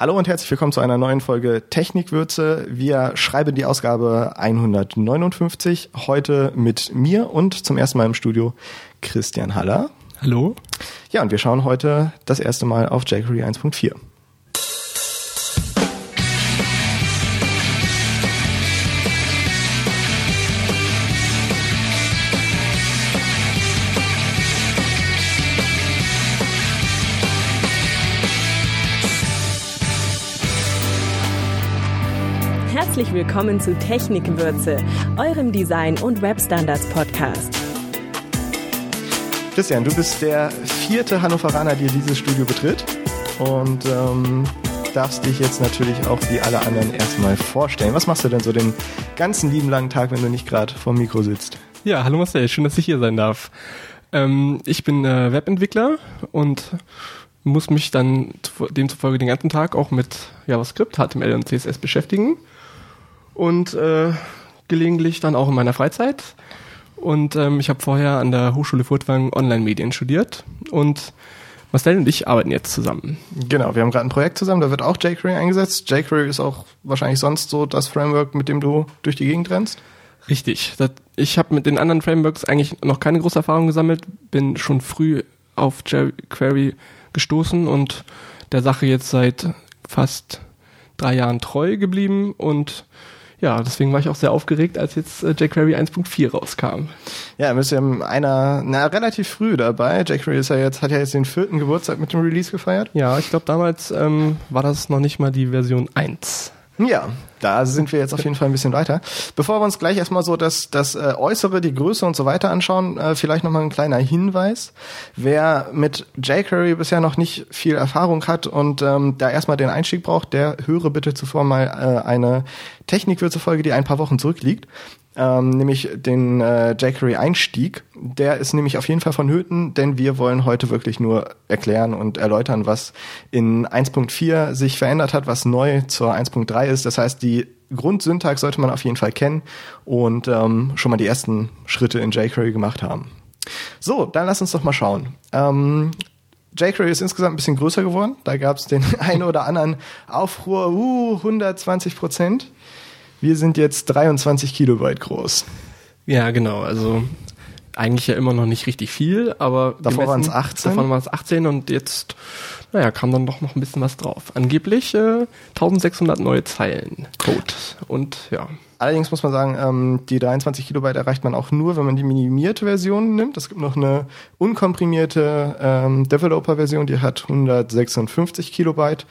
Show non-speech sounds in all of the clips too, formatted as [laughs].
Hallo und herzlich willkommen zu einer neuen Folge Technikwürze. Wir schreiben die Ausgabe 159 heute mit mir und zum ersten Mal im Studio Christian Haller. Hallo. Ja, und wir schauen heute das erste Mal auf jQuery 1.4. Herzlich willkommen zu Technikwürze, eurem Design- und Webstandards-Podcast. Christian, du bist der vierte Hannoveraner, der dieses Studio betritt und ähm, darfst dich jetzt natürlich auch wie alle anderen erstmal vorstellen. Was machst du denn so den ganzen lieben langen Tag, wenn du nicht gerade vorm Mikro sitzt? Ja, hallo Marcel, schön, dass ich hier sein darf. Ähm, ich bin äh, Webentwickler und muss mich dann demzufolge den ganzen Tag auch mit JavaScript, HTML und CSS beschäftigen und äh, gelegentlich dann auch in meiner Freizeit. Und ähm, ich habe vorher an der Hochschule Furtwang Online-Medien studiert und Marcel und ich arbeiten jetzt zusammen. Genau, wir haben gerade ein Projekt zusammen, da wird auch jQuery eingesetzt. jQuery ist auch wahrscheinlich sonst so das Framework, mit dem du durch die Gegend rennst. Richtig. Das, ich habe mit den anderen Frameworks eigentlich noch keine große Erfahrung gesammelt, bin schon früh auf jQuery gestoßen und der Sache jetzt seit fast drei Jahren treu geblieben und ja, deswegen war ich auch sehr aufgeregt, als jetzt äh, jQuery 1.4 rauskam. Ja, wir sind einer, na, relativ früh dabei. jQuery ist ja jetzt, hat ja jetzt den vierten Geburtstag mit dem Release gefeiert. Ja, ich glaube damals ähm, war das noch nicht mal die Version 1. Ja, da sind wir jetzt auf jeden Fall ein bisschen weiter. Bevor wir uns gleich erstmal so das, das äh, Äußere, die Größe und so weiter anschauen, äh, vielleicht nochmal ein kleiner Hinweis. Wer mit jQuery bisher noch nicht viel Erfahrung hat und ähm, da erstmal den Einstieg braucht, der höre bitte zuvor mal äh, eine Technikwürze-Folge, die ein paar Wochen zurückliegt ähm, nämlich den äh, jQuery-Einstieg. Der ist nämlich auf jeden Fall vonnöten, denn wir wollen heute wirklich nur erklären und erläutern, was in 1.4 sich verändert hat, was neu zur 1.3 ist. Das heißt, die Grundsyntax sollte man auf jeden Fall kennen und ähm, schon mal die ersten Schritte in jQuery gemacht haben. So, dann lass uns doch mal schauen. Ähm, jQuery ist insgesamt ein bisschen größer geworden. Da gab es den [laughs] einen oder anderen Aufruhr, uh, 120 Prozent. Wir sind jetzt 23 Kilobyte groß. Ja, genau. Also eigentlich ja immer noch nicht richtig viel, aber davor waren es 18. Davor waren es 18 und jetzt, naja, kam dann doch noch ein bisschen was drauf. Angeblich äh, 1600 neue Zeilen Code und ja. Allerdings muss man sagen, ähm, die 23 Kilobyte erreicht man auch nur, wenn man die minimierte Version nimmt. Es gibt noch eine unkomprimierte ähm, Developer-Version, die hat 156 Kilobyte.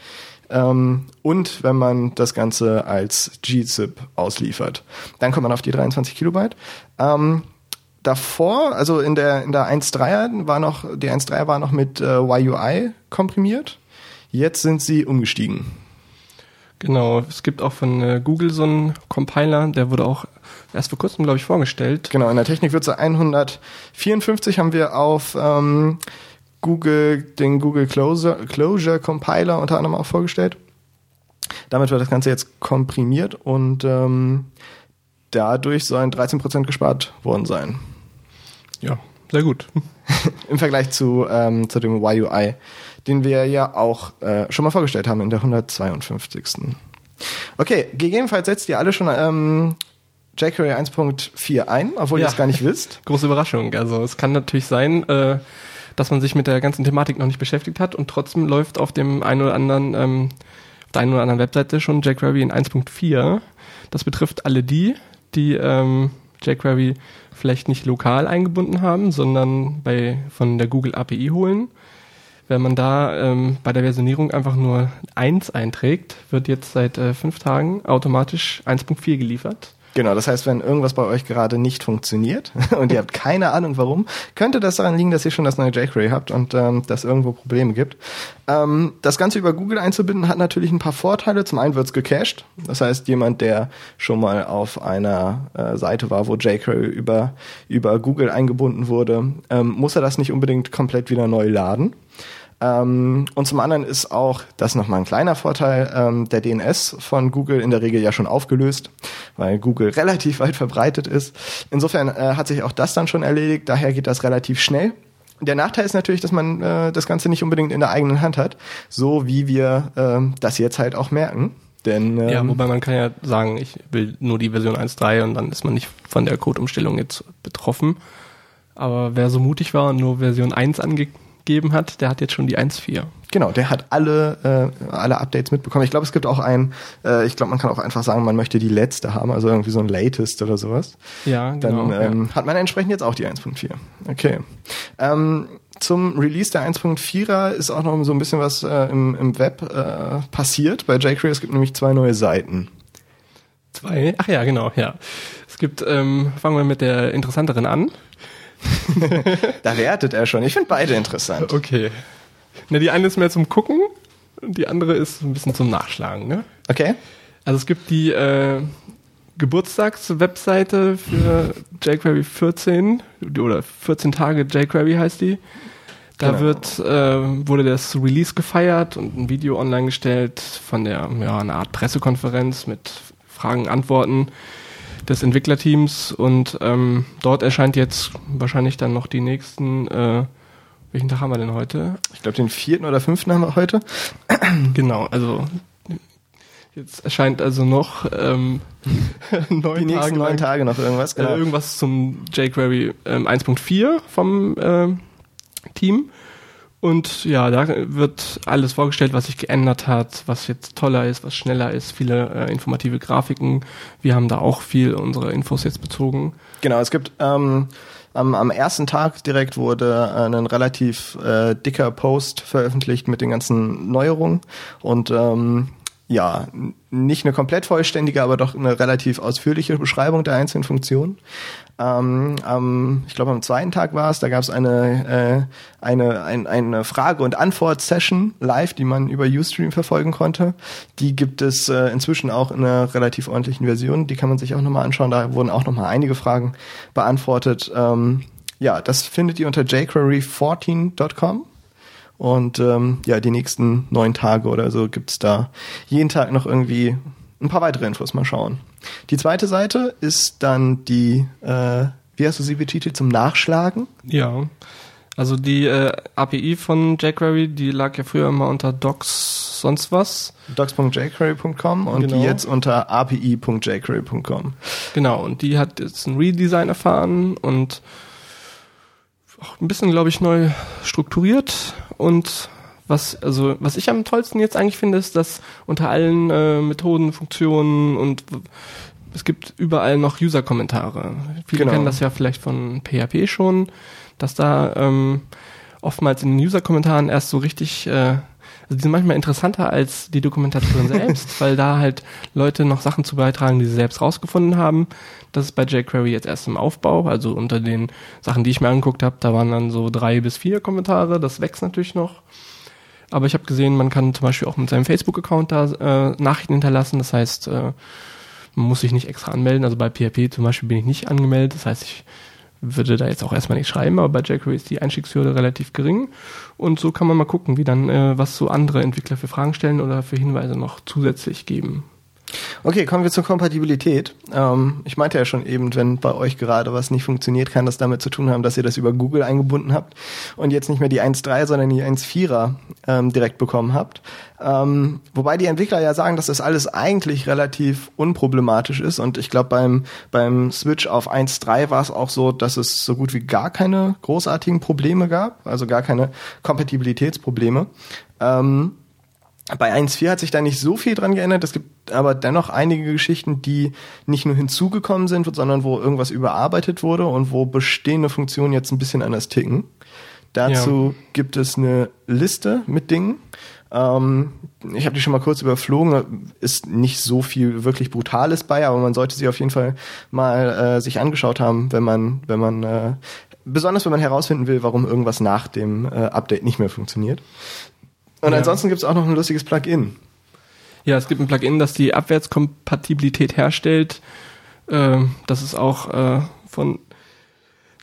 Ähm, und wenn man das Ganze als gzip ausliefert. Dann kommt man auf die 23 Kilobyte. Ähm, davor, also in der, in der 1.3er war noch, die 1.3er war noch mit äh, YUI komprimiert. Jetzt sind sie umgestiegen. Genau, es gibt auch von äh, Google so einen Compiler, der wurde auch erst vor kurzem, glaube ich, vorgestellt. Genau, in der Technikwürze 154 haben wir auf ähm, Google, den Google Closure, Closure Compiler unter anderem auch vorgestellt. Damit wird das Ganze jetzt komprimiert und ähm, dadurch sollen 13% gespart worden sein. Ja, sehr gut. [laughs] Im Vergleich zu, ähm, zu dem YUI, den wir ja auch äh, schon mal vorgestellt haben in der 152. Okay, gegebenenfalls setzt ihr alle schon ähm, jQuery 1.4 ein, obwohl ja. ihr es gar nicht wisst. [laughs] Große Überraschung. Also es kann natürlich sein, äh, dass man sich mit der ganzen Thematik noch nicht beschäftigt hat und trotzdem läuft auf dem einen oder anderen, ähm, auf der einen oder anderen Webseite schon jQuery in 1.4. Das betrifft alle die, die ähm, jQuery vielleicht nicht lokal eingebunden haben, sondern bei, von der Google API holen. Wenn man da ähm, bei der Versionierung einfach nur 1 einträgt, wird jetzt seit äh, fünf Tagen automatisch 1.4 geliefert. Genau, das heißt, wenn irgendwas bei euch gerade nicht funktioniert [laughs] und ihr habt keine Ahnung warum, könnte das daran liegen, dass ihr schon das neue jQuery habt und ähm, dass irgendwo Probleme gibt. Ähm, das Ganze über Google einzubinden hat natürlich ein paar Vorteile. Zum einen wird's gecached. Das heißt, jemand, der schon mal auf einer äh, Seite war, wo jQuery über, über Google eingebunden wurde, ähm, muss er das nicht unbedingt komplett wieder neu laden. Ähm, und zum anderen ist auch, das nochmal ein kleiner Vorteil, ähm, der DNS von Google in der Regel ja schon aufgelöst, weil Google [laughs] relativ weit verbreitet ist. Insofern äh, hat sich auch das dann schon erledigt, daher geht das relativ schnell. Der Nachteil ist natürlich, dass man äh, das Ganze nicht unbedingt in der eigenen Hand hat, so wie wir äh, das jetzt halt auch merken. Denn, ähm, ja, wobei man kann ja sagen, ich will nur die Version 1.3 und dann ist man nicht von der Code-Umstellung jetzt betroffen. Aber wer so mutig war und nur Version 1 angegeben hat, der hat jetzt schon die 1.4. Genau, der hat alle, äh, alle Updates mitbekommen. Ich glaube, es gibt auch ein, äh, ich glaube, man kann auch einfach sagen, man möchte die letzte haben, also irgendwie so ein Latest oder sowas. Ja, genau. Dann ähm, ja. hat man entsprechend jetzt auch die 1.4. Okay. Ähm, zum Release der 1.4er ist auch noch so ein bisschen was äh, im, im Web äh, passiert bei jQuery. Es gibt nämlich zwei neue Seiten. Zwei? Ach ja, genau, ja. Es gibt, ähm, fangen wir mit der interessanteren an. [laughs] da wertet er schon. Ich finde beide interessant. Okay. Ne, die eine ist mehr zum Gucken und die andere ist ein bisschen zum Nachschlagen, ne? Okay. Also es gibt die äh, Geburtstagswebseite für jQuery 14 oder 14 Tage jQuery heißt die. Da Genau. wird äh, wurde das Release gefeiert und ein Video online gestellt von der ja eine Art Pressekonferenz mit Fragen Antworten des Entwicklerteams und ähm, dort erscheint jetzt wahrscheinlich dann noch die nächsten äh, welchen Tag haben wir denn heute? Ich glaube, den vierten oder fünften haben wir heute. [clears throat] Genau, also jetzt erscheint also noch ähm, [laughs] neun Die nächsten Tage neun Tage noch irgendwas. äh, irgendwas zum jQuery ähm, 1.4 vom ähm, Team. Und ja, da wird alles vorgestellt, was sich geändert hat, was jetzt toller ist, was schneller ist, viele äh, informative Grafiken. Wir haben da auch viel unsere Infos jetzt bezogen. Genau, es gibt ähm, am, am ersten Tag direkt wurde äh, ein relativ äh, dicker Post veröffentlicht mit den ganzen Neuerungen und ähm, ja, nicht eine komplett vollständige, aber doch eine relativ ausführliche Beschreibung der einzelnen Funktionen. Ähm, am, ich glaube, am zweiten Tag war es, da gab es eine, äh, eine, ein, eine Frage- und Antwort-Session live, die man über Ustream verfolgen konnte. Die gibt es äh, inzwischen auch in einer relativ ordentlichen Version. Die kann man sich auch nochmal anschauen. Da wurden auch nochmal einige Fragen beantwortet. Ähm, ja, das findet ihr unter jQuery14.com. Und ähm, ja, die nächsten neun Tage oder so gibt's da jeden Tag noch irgendwie ein paar weitere Infos. Mal schauen. Die zweite Seite ist dann die, äh, wie hast du sie betitelt, zum Nachschlagen? Ja. Also die äh, API von jQuery, die lag ja früher immer unter docs sonst was. docs.jquery.com und Genau. die jetzt unter api.jquery.com. Genau, und die hat jetzt ein Redesign erfahren und auch ein bisschen, glaube ich, neu strukturiert. Und was, also, was ich am tollsten jetzt eigentlich finde, ist, dass unter allen äh, Methoden, Funktionen und es gibt überall noch User-Kommentare. Viele Genau. kennen das ja vielleicht von PHP schon, dass da ähm, oftmals in den User-Kommentaren erst so richtig, äh, also die sind manchmal interessanter als die Dokumentation selbst, [laughs] weil da halt Leute noch Sachen zu beitragen, die sie selbst rausgefunden haben. Das ist bei jQuery jetzt erst im Aufbau, also unter den Sachen, die ich mir angeguckt habe, da waren dann so drei bis vier Kommentare, das wächst natürlich noch. Aber ich habe gesehen, man kann zum Beispiel auch mit seinem Facebook-Account da äh, Nachrichten hinterlassen. Das heißt, äh, man muss sich nicht extra anmelden. Also bei PHP zum Beispiel bin ich nicht angemeldet. Das heißt, ich würde da jetzt auch erstmal nicht schreiben, aber bei jQuery ist die Einstiegshürde relativ gering. Und so kann man mal gucken, wie dann, äh, was so andere Entwickler für Fragen stellen oder für Hinweise noch zusätzlich geben. Okay, kommen wir zur Kompatibilität. Ähm, ich meinte ja schon eben, wenn bei euch gerade was nicht funktioniert, kann das damit zu tun haben, dass ihr das über Google eingebunden habt und jetzt nicht mehr die 1.3, sondern die 1.4er ähm, direkt bekommen habt. Ähm, wobei die Entwickler ja sagen, dass das alles eigentlich relativ unproblematisch ist und ich glaube beim, beim Switch auf 1.3 war es auch so, dass es so gut wie gar keine großartigen Probleme gab, also gar keine Kompatibilitätsprobleme. Ähm, bei 1.4 hat sich da nicht so viel dran geändert. Es gibt aber dennoch einige Geschichten, die nicht nur hinzugekommen sind, sondern wo irgendwas überarbeitet wurde und wo bestehende Funktionen jetzt ein bisschen anders ticken. Dazu gibt es eine Liste mit Dingen. Ähm, ich habe die schon mal kurz überflogen. Ist nicht so viel wirklich Brutales bei, aber man sollte sie auf jeden Fall mal äh, sich angeschaut haben, wenn man, wenn man äh, besonders wenn man herausfinden will, warum irgendwas nach dem äh, Update nicht mehr funktioniert. Und Ja. ansonsten gibt es auch noch ein lustiges Plugin. Ja, es gibt ein Plugin, das die Abwärtskompatibilität herstellt. Ähm, das ist auch äh, von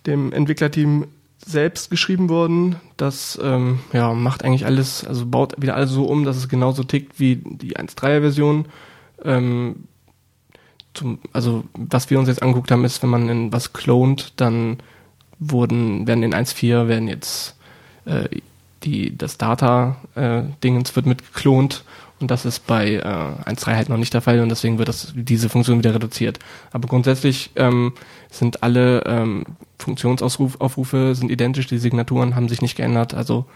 dem Entwicklerteam selbst geschrieben worden. Das ähm, ja, macht eigentlich alles, also baut wieder alles so um, dass es genauso tickt wie die 1.3er Version. Ähm, zum, also was wir uns jetzt angeguckt haben, ist, wenn man in was clont, dann wurden, werden in 1.4 werden jetzt äh, die, das Data-Dingens äh, wird mit geklont und das ist bei äh, 1.3 halt noch nicht der Fall und deswegen wird das, diese Funktion wieder reduziert. Aber grundsätzlich ähm, sind alle ähm, Funktionsaufrufe sind identisch, die Signaturen haben sich nicht geändert. Also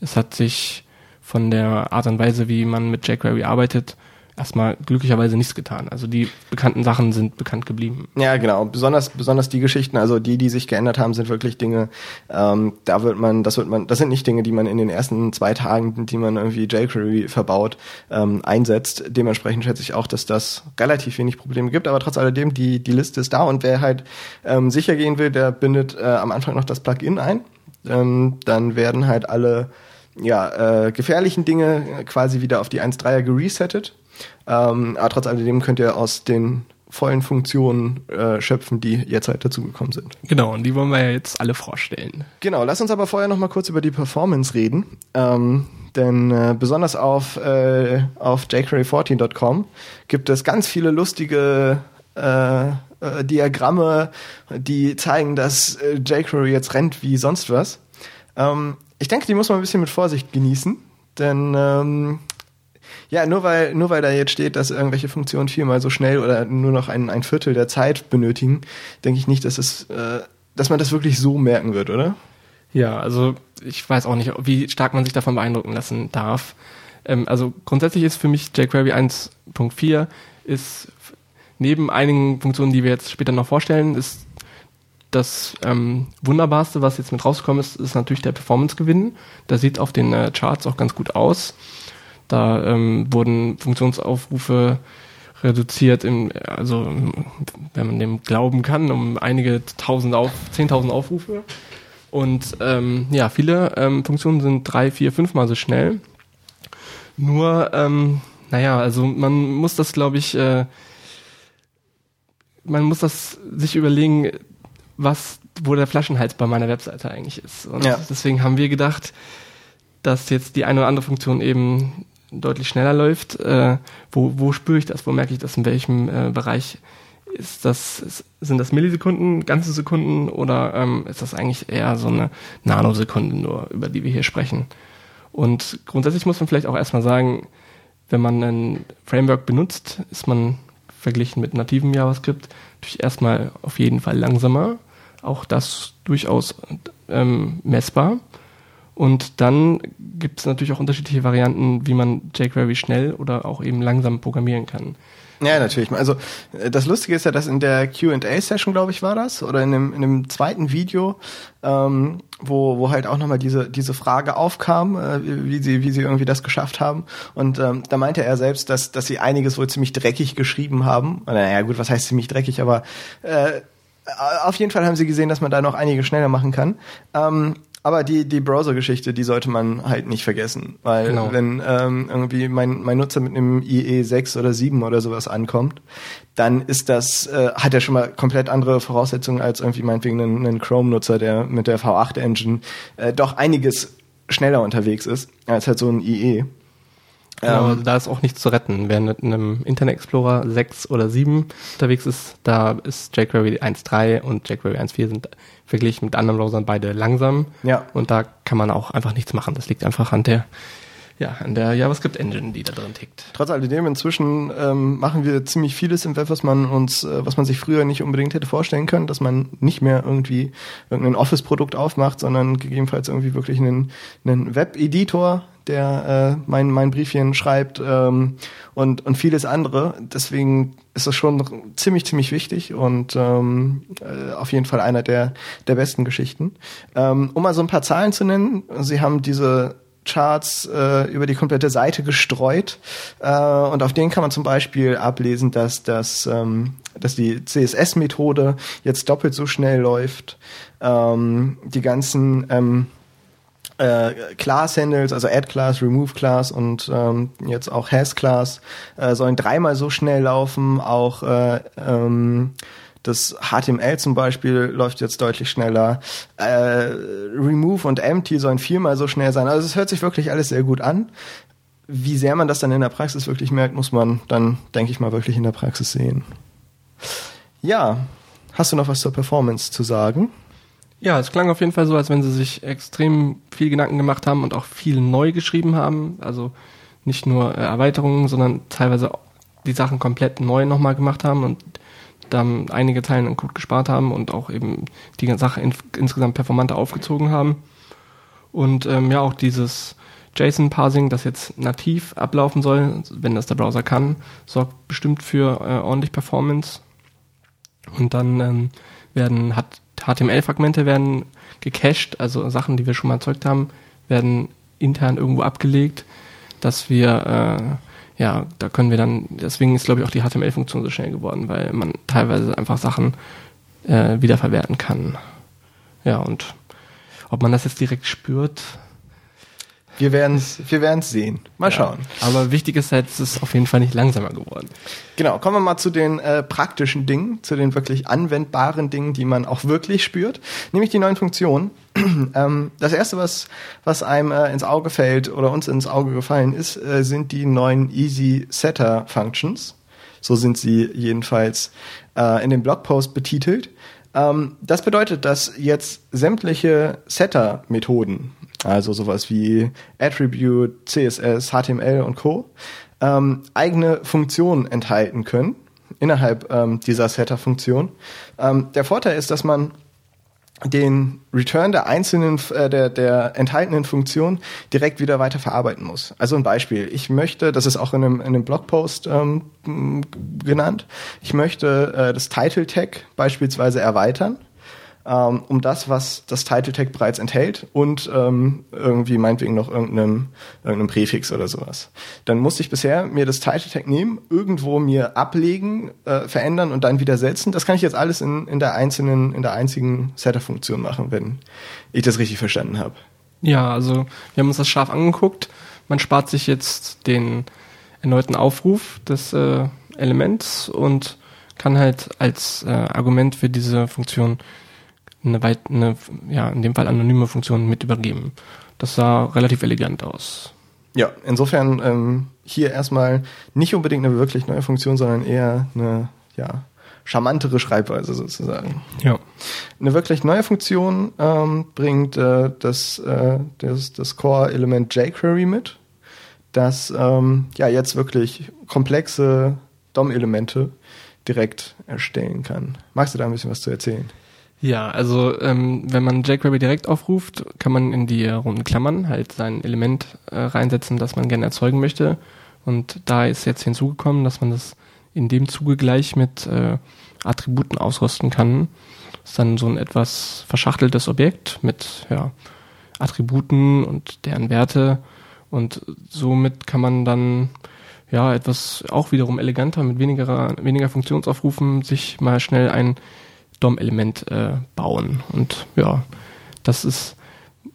es hat sich von der Art und Weise, wie man mit jQuery arbeitet, erstmal glücklicherweise nichts getan. Also die bekannten Sachen sind bekannt geblieben. Ja, genau. Besonders, besonders die Geschichten, also die, die sich geändert haben, sind wirklich Dinge, ähm, da wird man, das wird man, das sind nicht Dinge, die man in den ersten zwei Tagen, die man irgendwie jQuery verbaut, ähm, einsetzt. Dementsprechend schätze ich auch, dass das relativ wenig Probleme gibt, aber trotz alledem, die, die Liste ist da und wer halt ähm, sicher gehen will, der bindet äh, am Anfang noch das Plugin ein. Ähm, dann werden halt alle ja, äh, gefährlichen Dinge quasi wieder auf die 1.3er geresettet. Ähm, aber trotz alledem könnt ihr aus den vollen Funktionen äh, schöpfen, die jetzt halt dazugekommen sind. Genau, und die wollen wir ja jetzt alle vorstellen. Genau, lass uns aber vorher noch mal kurz über die Performance reden. Ähm, denn äh, besonders auf, äh, auf jQuery14.com gibt es ganz viele lustige äh, äh, Diagramme, die zeigen, dass äh, jQuery jetzt rennt wie sonst was. Ähm, ich denke, die muss man ein bisschen mit Vorsicht genießen, denn ähm, ja, nur weil, nur weil da jetzt steht, dass irgendwelche Funktionen viermal so schnell oder nur noch ein, ein Viertel der Zeit benötigen, denke ich nicht, dass es, äh, dass man das wirklich so merken wird, oder? Ja, also ich weiß auch nicht, wie stark man sich davon beeindrucken lassen darf. Ähm, also grundsätzlich ist für mich jQuery 1.4 ist neben einigen Funktionen, die wir jetzt später noch vorstellen, ist das ähm, Wunderbarste, was jetzt mit rausgekommen ist, ist natürlich der Performance-Gewinn. Der sieht auf den äh, Charts auch ganz gut aus. Da ähm, wurden Funktionsaufrufe reduziert, in, also wenn man dem glauben kann, um einige tausend auf, zehntausend Aufrufe. Und ähm, ja, viele ähm, Funktionen sind drei, vier, fünfmal so schnell. Nur, ähm, naja, also man muss das, glaube ich, äh, man muss das sich überlegen, was, wo der Flaschenhals bei meiner Webseite eigentlich ist. Und ja. deswegen haben wir gedacht, dass jetzt die eine oder andere Funktion eben deutlich schneller läuft. Äh, wo, wo spüre ich das? Wo merke ich das? In welchem äh, Bereich ist das? Sind das Millisekunden, ganze Sekunden oder ähm, ist das eigentlich eher so eine Nanosekunde nur, über die wir hier sprechen? Und grundsätzlich muss man vielleicht auch erstmal sagen, wenn man ein Framework benutzt, ist man verglichen mit nativem JavaScript natürlich erstmal auf jeden Fall langsamer. Auch das durchaus ähm, messbar. Und dann gibt es natürlich auch unterschiedliche Varianten, wie man jQuery schnell oder auch eben langsam programmieren kann. Ja, natürlich. Also äh, das Lustige ist ja, dass in der Q&A-Session, glaube ich, war das, oder in dem, in dem zweiten Video, ähm, wo, wo halt auch nochmal diese, diese Frage aufkam, äh, wie, sie, wie sie irgendwie das geschafft haben. Und ähm, da meinte er selbst, dass, dass sie einiges wohl ziemlich dreckig geschrieben haben. Naja, gut, was heißt ziemlich dreckig, aber äh, auf jeden Fall haben sie gesehen, dass man da noch einige schneller machen kann. Ähm, aber die, die Browser-Geschichte, die sollte man halt nicht vergessen. Weil genau. wenn ähm, irgendwie mein, mein Nutzer mit einem IE 6 oder 7 oder sowas ankommt, dann ist das, äh, hat er schon mal komplett andere Voraussetzungen als irgendwie meinetwegen ein, ein Chrome-Nutzer, der mit der V8-Engine äh, doch einiges schneller unterwegs ist, als halt so ein IE. Genau, ähm, da ist auch nichts zu retten. Wer mit einem Internet Explorer 6 oder 7 unterwegs ist, da ist jQuery 1.3 und jQuery 1.4 sind verglichen mit anderen Browsern beide langsam. Ja. Und da kann man auch einfach nichts machen. Das liegt einfach an der ja, an der JavaScript Engine, die da drin tickt. Trotz alledem, inzwischen ähm, machen wir ziemlich vieles im Web, was man uns, äh, was man sich früher nicht unbedingt hätte vorstellen können, dass man nicht mehr irgendwie irgendein Office-Produkt aufmacht, sondern gegebenenfalls irgendwie wirklich einen, einen Web-Editor, der äh, mein, mein Briefchen schreibt ähm, und, und vieles andere. Deswegen ist das schon ziemlich, ziemlich wichtig und ähm, äh, auf jeden Fall einer der, der besten Geschichten. Ähm, um mal so ein paar Zahlen zu nennen, Sie haben diese Charts äh, über die komplette Seite gestreut äh, und auf denen kann man zum Beispiel ablesen, dass, das, ähm, dass die CSS-Methode jetzt doppelt so schnell läuft. Ähm, die ganzen ähm, äh, Class-Handles, also Add-Class, Remove-Class und ähm, jetzt auch Has-Class äh, sollen dreimal so schnell laufen. Auch äh, ähm, das HTML zum Beispiel läuft jetzt deutlich schneller. Äh, Remove und Empty sollen viermal so schnell sein. Also es hört sich wirklich alles sehr gut an. Wie sehr man das dann in der Praxis wirklich merkt, muss man dann, denke ich mal, wirklich in der Praxis sehen. Ja, hast du noch was zur Performance zu sagen? Ja, es klang auf jeden Fall so, als wenn sie sich extrem viel Gedanken gemacht haben und auch viel neu geschrieben haben. Also nicht nur äh, Erweiterungen, sondern teilweise die Sachen komplett neu nochmal gemacht haben und dann einige Zeilen an Code gespart haben und auch eben die Sache in, insgesamt performanter aufgezogen haben. Und ähm, ja, auch dieses JSON-Parsing, das jetzt nativ ablaufen soll, wenn das der Browser kann, sorgt bestimmt für äh, ordentlich Performance. Und dann ähm, werden hat HTML-Fragmente werden gecached, also Sachen, die wir schon mal erzeugt haben, werden intern irgendwo abgelegt, dass wir äh, ja, da können wir dann, deswegen ist glaube ich auch die HTML-Funktion so schnell geworden, weil man teilweise einfach Sachen äh, wiederverwerten kann. Ja, und ob man das jetzt direkt spürt, wir werden es wir werden's sehen. Mal schauen. Ja, aber wichtig ist halt, es ist auf jeden Fall nicht langsamer geworden. Genau, kommen wir mal zu den äh, praktischen Dingen, zu den wirklich anwendbaren Dingen, die man auch wirklich spürt, nämlich die neuen Funktionen. [clears throat] ähm, das erste, was, was einem äh, ins Auge fällt oder uns ins Auge gefallen ist, äh, sind die neuen Easy Setter Functions. So sind sie jedenfalls äh, in dem Blogpost betitelt. Ähm, das bedeutet, dass jetzt sämtliche Setter-Methoden, also sowas wie Attribute, CSS, HTML und Co., ähm, eigene Funktionen enthalten können innerhalb ähm, dieser Setter-Funktion. Ähm, der Vorteil ist, dass man den Return der einzelnen, äh, der, der enthaltenen Funktion direkt wieder weiter verarbeiten muss. Also ein Beispiel. Ich möchte, das ist auch in einem, in einem Blogpost ähm, genannt, ich möchte äh, das Title Tag beispielsweise erweitern ähm, um das, was das Title Tag bereits enthält und ähm, irgendwie meinetwegen noch irgendeinem, irgendeinem Präfix oder sowas. Dann musste ich bisher mir das Title Tag nehmen, irgendwo mir ablegen, äh, verändern und dann wieder setzen. Das kann ich jetzt alles in, in der einzelnen, in der einzigen Setter-Funktion machen, wenn ich das richtig verstanden habe. Ja, also wir haben uns das scharf angeguckt. Man spart sich jetzt den erneuten Aufruf des äh, Elements und kann halt als äh, Argument für diese Funktion eine, weit, eine, ja, in dem Fall anonyme Funktion mit übergeben. Das sah relativ elegant aus. Ja, insofern ähm, hier erstmal nicht unbedingt eine wirklich neue Funktion, sondern eher eine ja, charmantere Schreibweise sozusagen. Ja. Eine wirklich neue Funktion ähm, bringt äh, das, äh, das, das Core-Element jQuery mit, das ähm, ja jetzt wirklich komplexe DOM-Elemente direkt erstellen kann. Magst du da ein bisschen was zu erzählen? Ja, also ähm, wenn man jQuery direkt aufruft, kann man in die runden Klammern halt sein Element äh, reinsetzen, das man gerne erzeugen möchte. Und da ist jetzt hinzugekommen, dass man das in dem Zuge gleich mit äh, Attributen ausrüsten kann. Das ist dann so ein etwas verschachteltes Objekt mit ja, Attributen und deren Werte. Und somit kann man dann ja etwas auch wiederum eleganter mit weniger, weniger Funktionsaufrufen sich mal schnell ein DOM-Element äh, bauen. Und ja, das ist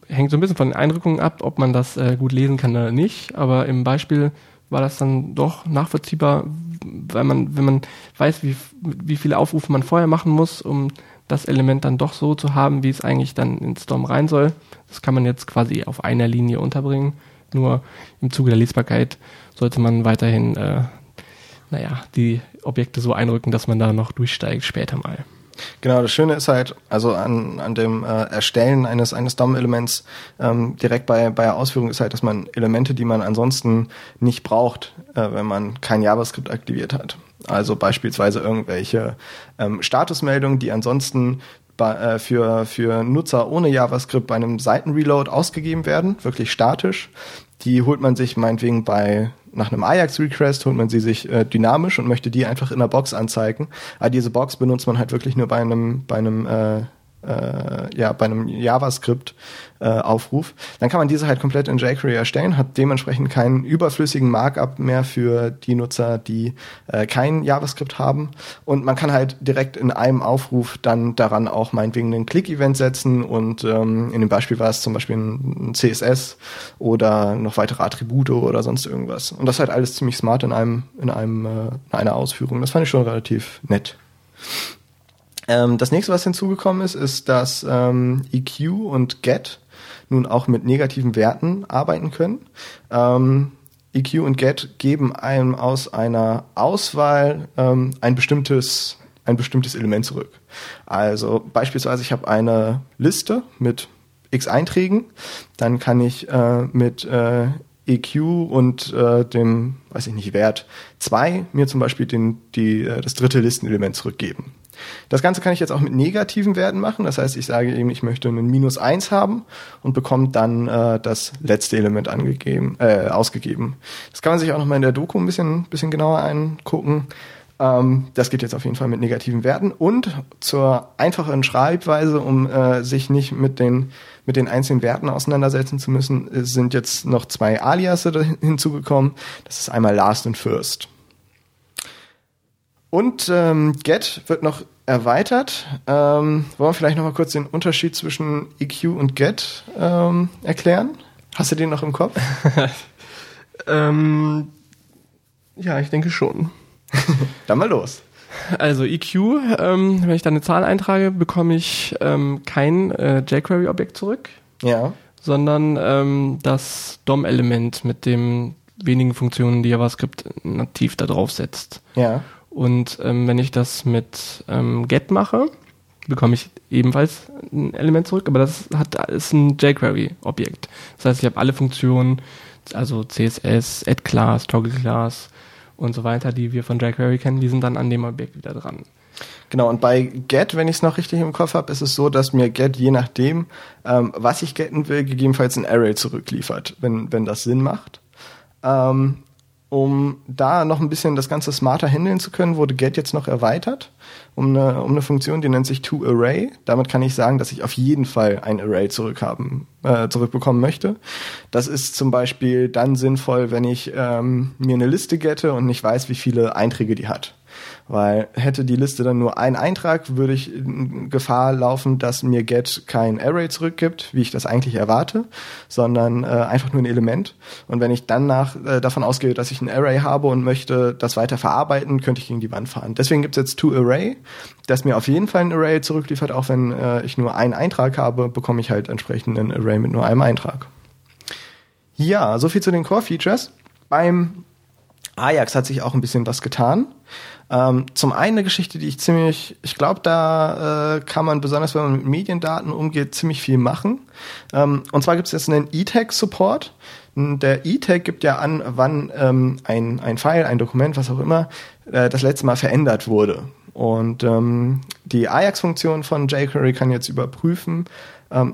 hängt so ein bisschen von den Eindrückungen ab, ob man das äh, gut lesen kann oder nicht. Aber im Beispiel war das dann doch nachvollziehbar, weil man, wenn man weiß, wie, wie viele Aufrufe man vorher machen muss, um das Element dann doch so zu haben, wie es eigentlich dann ins DOM rein soll. Das kann man jetzt quasi auf einer Linie unterbringen. Nur im Zuge der Lesbarkeit sollte man weiterhin, äh, naja, die Objekte so einrücken, dass man da noch durchsteigt später mal. Genau, das Schöne ist halt, also an, an dem äh, Erstellen eines, eines DOM-Elements ähm, direkt bei, bei der Ausführung ist halt, dass man Elemente, die man ansonsten nicht braucht, äh, wenn man kein JavaScript aktiviert hat. Also beispielsweise irgendwelche ähm, Statusmeldungen, die ansonsten bei, äh, für, für Nutzer ohne JavaScript bei einem Seitenreload ausgegeben werden, wirklich statisch. Die holt man sich meinetwegen bei nach einem Ajax-Request holt man sie sich äh, dynamisch und möchte die einfach in der Box anzeigen. Aber diese Box benutzt man halt wirklich nur bei einem, bei einem äh, äh, ja, bei einem JavaScript-Aufruf, äh, dann kann man diese halt komplett in jQuery erstellen, hat dementsprechend keinen überflüssigen Markup mehr für die Nutzer, die äh, kein JavaScript haben. Und man kann halt direkt in einem Aufruf dann daran auch meinetwegen einen Click-Event setzen und ähm, in dem Beispiel war es zum Beispiel ein, ein CSS oder noch weitere Attribute oder sonst irgendwas. Und das halt alles ziemlich smart in einem, in einem, äh, in einer Ausführung. Das fand ich schon relativ nett. Ähm, das nächste, was hinzugekommen ist, ist, dass ähm, EQ und Get nun auch mit negativen Werten arbeiten können. Ähm, EQ und Get geben einem aus einer Auswahl ähm, ein bestimmtes ein bestimmtes Element zurück. Also beispielsweise, ich habe eine Liste mit x Einträgen, dann kann ich äh, mit äh, EQ und äh, dem, weiß ich nicht, Wert 2 mir zum Beispiel den, die, äh, das dritte Listenelement zurückgeben. Das Ganze kann ich jetzt auch mit negativen Werten machen. Das heißt, ich sage eben, ich möchte einen minus eins haben und bekomme dann äh, das letzte Element angegeben, äh, ausgegeben. Das kann man sich auch nochmal in der Doku ein bisschen, bisschen genauer angucken. Ähm, das geht jetzt auf jeden Fall mit negativen Werten. Und zur einfacheren Schreibweise, um äh, sich nicht mit den, mit den einzelnen Werten auseinandersetzen zu müssen, sind jetzt noch zwei Aliasse hinzugekommen. Das ist einmal last und first. Und ähm, get wird noch erweitert. Ähm, wollen wir vielleicht noch mal kurz den Unterschied zwischen EQ und get ähm, erklären? Hast du den noch im Kopf? [laughs] ähm, ja, ich denke schon. [laughs] Dann mal los. Also EQ, ähm, wenn ich da eine Zahl eintrage, bekomme ich ähm, kein äh, jQuery-Objekt zurück. Ja. Sondern ähm, das DOM-Element mit den wenigen Funktionen, die JavaScript nativ da drauf setzt. Ja. Und ähm, wenn ich das mit ähm, get mache, bekomme ich ebenfalls ein Element zurück, aber das hat ist ein jQuery-Objekt. Das heißt, ich habe alle Funktionen, also CSS, add-Class, Toggle-Class und so weiter, die wir von jQuery kennen, die sind dann an dem Objekt wieder dran. Genau, und bei get, wenn ich es noch richtig im Kopf habe, ist es so, dass mir get je nachdem, ähm, was ich getten will, gegebenenfalls ein Array zurückliefert, wenn, wenn das Sinn macht. Ähm, um da noch ein bisschen das Ganze smarter handeln zu können, wurde Get jetzt noch erweitert um eine, um eine Funktion, die nennt sich toArray. Damit kann ich sagen, dass ich auf jeden Fall ein Array zurückhaben, äh, zurückbekommen möchte. Das ist zum Beispiel dann sinnvoll, wenn ich ähm, mir eine Liste gette und nicht weiß, wie viele Einträge die hat. Weil hätte die Liste dann nur einen Eintrag, würde ich Gefahr laufen, dass mir get kein Array zurückgibt, wie ich das eigentlich erwarte, sondern äh, einfach nur ein Element. Und wenn ich dann nach, äh, davon ausgehe, dass ich ein Array habe und möchte das weiter verarbeiten, könnte ich gegen die Wand fahren. Deswegen gibt es jetzt toArray, das mir auf jeden Fall ein Array zurückliefert, auch wenn äh, ich nur einen Eintrag habe, bekomme ich halt entsprechend ein Array mit nur einem Eintrag. Ja, so viel zu den Core-Features. Beim Ajax hat sich auch ein bisschen was getan. Ähm, zum einen eine Geschichte, die ich ziemlich, ich glaube, da äh, kann man besonders, wenn man mit Mediendaten umgeht, ziemlich viel machen. Ähm, und zwar gibt es jetzt einen E-Tag-Support. Der E-Tag gibt ja an, wann ähm, ein, ein File, ein Dokument, was auch immer, äh, das letzte Mal verändert wurde. Und ähm, die Ajax-Funktion von jQuery kann jetzt überprüfen,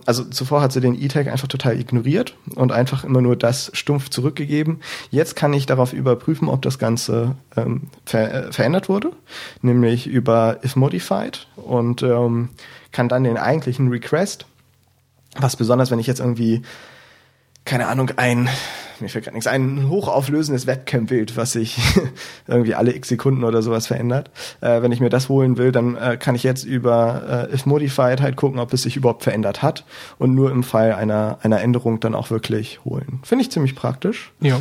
also zuvor hat sie den E-Tag einfach total ignoriert und einfach immer nur das stumpf zurückgegeben. Jetzt kann ich darauf überprüfen, ob das Ganze ähm, ver äh, verändert wurde, nämlich über if modified und ähm, kann dann den eigentlichen Request, was besonders, wenn ich jetzt irgendwie keine Ahnung, ein mir fällt gerade nichts ein, hochauflösendes Webcam-Bild, was sich [laughs] irgendwie alle x Sekunden oder sowas verändert. Äh, wenn ich mir das holen will, dann äh, kann ich jetzt über äh, if modified halt gucken, ob es sich überhaupt verändert hat und nur im Fall einer, einer Änderung dann auch wirklich holen. Finde ich ziemlich praktisch. Ja.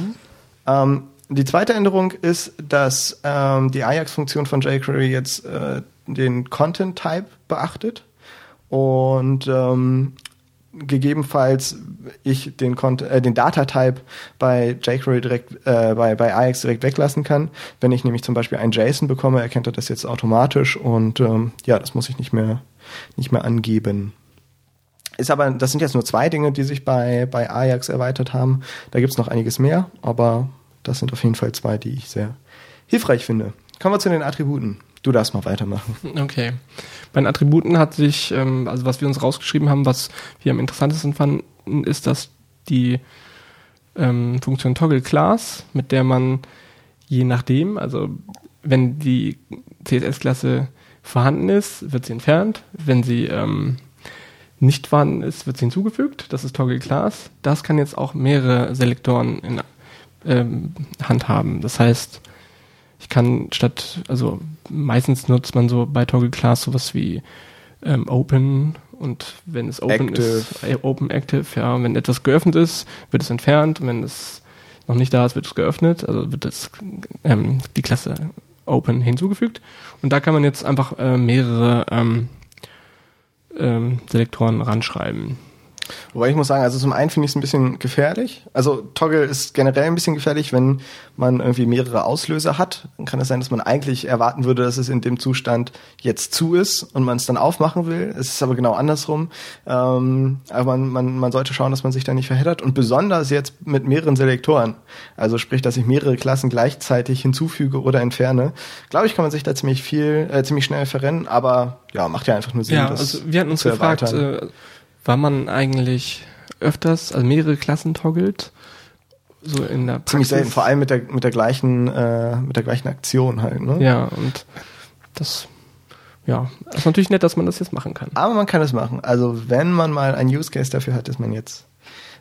Ähm, die zweite Änderung ist, dass ähm, die Ajax-Funktion von jQuery jetzt äh, den Content-Type beachtet und ähm, gegebenenfalls ich den, äh, den Data-Type bei jQuery direkt, äh, bei, bei Ajax direkt weglassen kann. Wenn ich nämlich zum Beispiel ein JSON bekomme, erkennt er das jetzt automatisch und ähm, ja, das muss ich nicht mehr, nicht mehr angeben. Ist aber, das sind jetzt nur zwei Dinge, die sich bei, bei Ajax erweitert haben. Da gibt's noch einiges mehr, aber das sind auf jeden Fall zwei, die ich sehr hilfreich finde. Kommen wir zu den Attributen. Du darfst mal weitermachen. Okay. Bei den Attributen hat sich, ähm, also was wir uns rausgeschrieben haben, was wir am interessantesten fanden, ist, dass die ähm, Funktion Toggle Class, mit der man je nachdem, also wenn die CSS-Klasse vorhanden ist, wird sie entfernt. Wenn sie ähm, nicht vorhanden ist, wird sie hinzugefügt. Das ist Toggle Class. Das kann jetzt auch mehrere Selektoren in ähm, Hand haben. Das heißt, ich kann statt, also meistens nutzt man so bei Toggle Class sowas wie ähm, Open und wenn es Open active. ist, äh, Open Active, ja, wenn etwas geöffnet ist, wird es entfernt, wenn es noch nicht da ist, wird es geöffnet, also wird das, ähm, die Klasse Open hinzugefügt und da kann man jetzt einfach äh, mehrere ähm, ähm, Selektoren ranschreiben. Wobei ich muss sagen, also zum einen finde ich es ein bisschen gefährlich. Also Toggle ist generell ein bisschen gefährlich, wenn man irgendwie mehrere Auslöser hat. Dann kann es sein, dass man eigentlich erwarten würde, dass es in dem Zustand jetzt zu ist und man es dann aufmachen will. Es ist aber genau andersrum. Ähm, aber man, man, man sollte schauen, dass man sich da nicht verheddert. Und besonders jetzt mit mehreren Selektoren, also sprich, dass ich mehrere Klassen gleichzeitig hinzufüge oder entferne, glaube ich, kann man sich da ziemlich viel, äh, ziemlich schnell verrennen. Aber ja, macht ja einfach nur Sinn. Ja, also wir hatten uns gefragt, äh, wann man eigentlich öfters, also mehrere Klassen toggelt. So in der Praxis. Ziemlich selten, vor allem mit der, mit der gleichen, äh, mit der gleichen Aktion halt, ne? Ja, und das, ja, ist natürlich nett, dass man das jetzt machen kann. Aber man kann es machen. Also wenn man mal ein Use Case dafür hat, ist man jetzt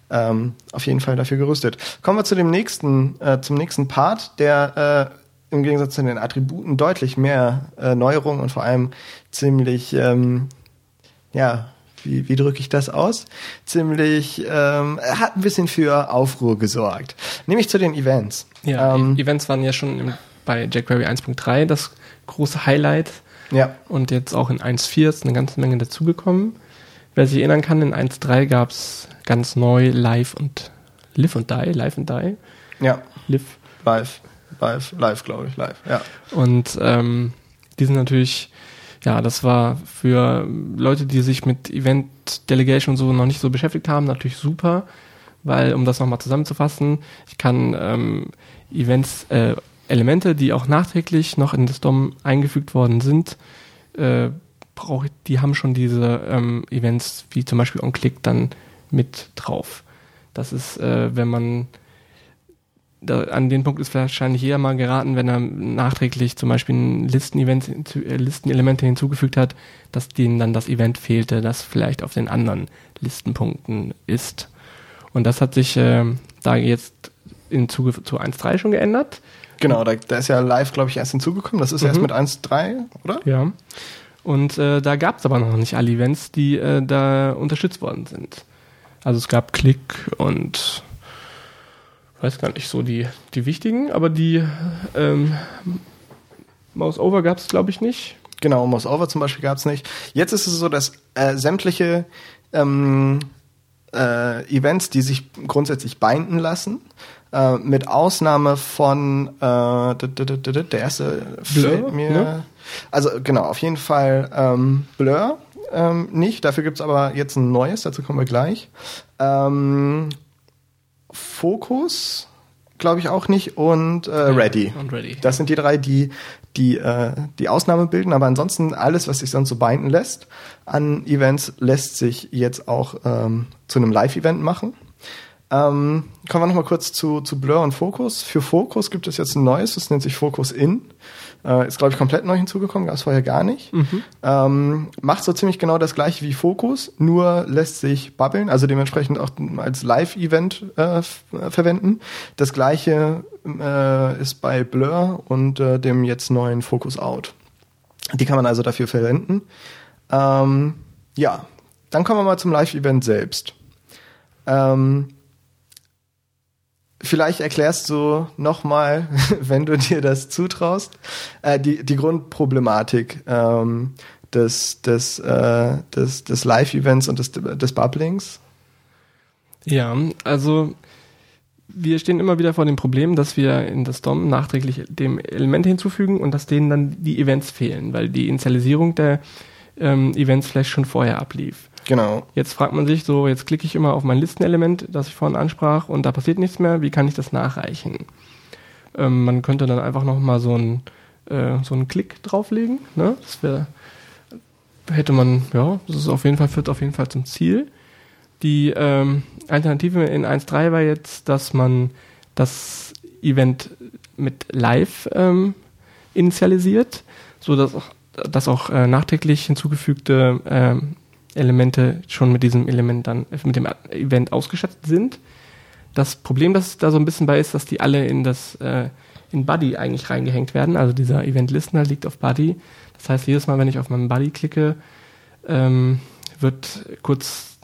ähm, auf jeden Fall dafür gerüstet. Kommen wir zu dem nächsten, äh, zum nächsten Part, der äh, im Gegensatz zu den Attributen deutlich mehr äh, Neuerungen und vor allem ziemlich ähm, ja, wie, wie drücke ich das aus? Ziemlich, ähm, hat ein bisschen für Aufruhr gesorgt. Nämlich zu den Events. Ja, ähm, Events waren ja schon im, bei jQuery 1.3 das große Highlight. Ja. Und jetzt auch in 1.4 ist eine ganze Menge dazugekommen. Wer sich erinnern kann, in 1.3 gab es ganz neu Live und Live und Die, Live und Die. Ja. Live. Live. Live, live, glaube ich, live, ja. Und ähm, die sind natürlich ja, das war für Leute, die sich mit Event Delegation und so noch nicht so beschäftigt haben, natürlich super, weil, um das nochmal zusammenzufassen, ich kann ähm, Events, äh, Elemente, die auch nachträglich noch in das DOM eingefügt worden sind, äh, brauche die haben schon diese ähm, Events wie zum Beispiel OnClick dann mit drauf. Das ist, äh, wenn man da, an den Punkt ist wahrscheinlich jeder mal geraten, wenn er nachträglich zum Beispiel ein Listenevent, äh, Listenelemente hinzugefügt hat, dass denen dann das Event fehlte, das vielleicht auf den anderen Listenpunkten ist. Und das hat sich äh, da jetzt im Zuge zu 1.3 schon geändert. Genau, da, da ist ja live, glaube ich, erst hinzugekommen. Das ist mhm. erst mit 1.3, oder? Ja. Und äh, da gab es aber noch nicht alle Events, die äh, da unterstützt worden sind. Also es gab Klick und weiß gar nicht, so die, die wichtigen, aber die ähm, Mouse Over gab es, glaube ich, nicht. Genau, Mouse Over zum Beispiel gab es nicht. Jetzt ist es so, dass äh, sämtliche ähm, äh, Events, die sich grundsätzlich binden lassen, äh, mit Ausnahme von äh, der erste Blur, mir. Ne? Also genau, auf jeden Fall ähm, Blur ähm, nicht. Dafür gibt's aber jetzt ein neues, dazu kommen wir gleich. Ähm, Focus, glaube ich auch nicht, und äh, Ready. Und Ready. Das sind die drei, die die, äh, die Ausnahme bilden. Aber ansonsten alles, was sich sonst so binden lässt an Events, lässt sich jetzt auch ähm, zu einem Live-Event machen. Ähm, kommen wir nochmal kurz zu, zu Blur und Focus. Für Focus gibt es jetzt ein neues, das nennt sich Focus In. Äh, ist, glaube ich, komplett neu hinzugekommen, gab es vorher gar nicht. Mhm. Ähm, macht so ziemlich genau das gleiche wie Focus, nur lässt sich bubbeln, also dementsprechend auch als Live-Event äh, verwenden. Das gleiche äh, ist bei Blur und äh, dem jetzt neuen Focus Out. Die kann man also dafür verwenden. Ähm, ja, dann kommen wir mal zum Live-Event selbst. Ähm, Vielleicht erklärst du nochmal, [laughs] wenn du dir das zutraust, äh, die, die Grundproblematik ähm, des, des, äh, des, des Live-Events und des, des Bubblings. Ja, also wir stehen immer wieder vor dem Problem, dass wir in das DOM nachträglich dem Elemente hinzufügen und dass denen dann die Events fehlen, weil die Initialisierung der ähm, Events vielleicht schon vorher ablief. Genau. Jetzt fragt man sich so, jetzt klicke ich immer auf mein Listenelement, das ich vorhin ansprach, und da passiert nichts mehr. Wie kann ich das nachreichen? Ähm, man könnte dann einfach nochmal so einen äh, so einen Klick drauflegen. Ne? Das wäre hätte man, ja, das ist auf jeden Fall, führt auf jeden Fall zum Ziel. Die ähm, Alternative in 1.3 war jetzt, dass man das Event mit Live ähm, initialisiert, so dass auch, dass auch äh, nachträglich hinzugefügte ähm, Elemente schon mit diesem Element dann, mit dem Event ausgestattet sind. Das Problem, das da so ein bisschen bei ist, dass die alle in das, äh, in Buddy eigentlich reingehängt werden. Also dieser Event-Listener liegt auf Buddy. Das heißt, jedes Mal, wenn ich auf meinen Buddy klicke, ähm, wird kurz